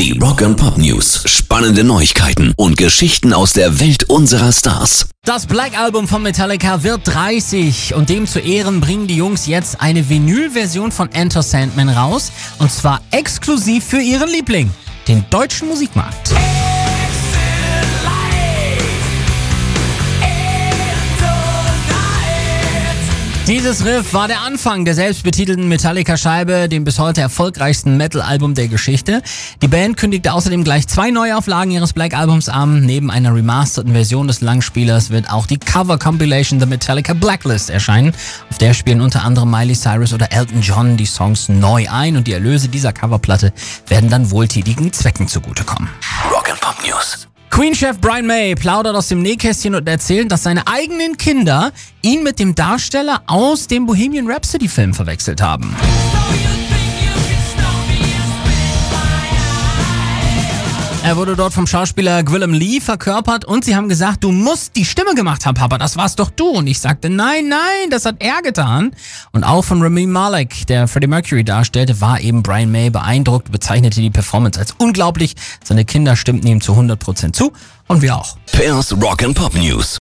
Die Rock and Pop News. Spannende Neuigkeiten und Geschichten aus der Welt unserer Stars. Das Black Album von Metallica wird 30 und dem zu Ehren bringen die Jungs jetzt eine Vinyl-Version von Enter Sandman raus und zwar exklusiv für ihren Liebling, den deutschen Musikmarkt. Dieses Riff war der Anfang der selbstbetitelten Metallica-Scheibe, dem bis heute erfolgreichsten Metal-Album der Geschichte. Die Band kündigte außerdem gleich zwei Neuauflagen ihres Black-Albums an. Neben einer remasterten Version des Langspielers wird auch die Cover-Compilation The Metallica Blacklist erscheinen. Auf der spielen unter anderem Miley Cyrus oder Elton John die Songs neu ein und die Erlöse dieser Coverplatte werden dann wohltätigen Zwecken zugutekommen. Rock and Pop News. Queen-Chef Brian May plaudert aus dem Nähkästchen und erzählt, dass seine eigenen Kinder ihn mit dem Darsteller aus dem Bohemian Rhapsody-Film verwechselt haben. Er wurde dort vom Schauspieler Gwillem Lee verkörpert und sie haben gesagt, du musst die Stimme gemacht haben, Papa, das warst doch du. Und ich sagte, nein, nein, das hat er getan. Und auch von Rami Malek, der Freddie Mercury darstellte, war eben Brian May beeindruckt, bezeichnete die Performance als unglaublich. Seine Kinder stimmten ihm zu 100% zu und wir auch. Pairs Rock and Pop News.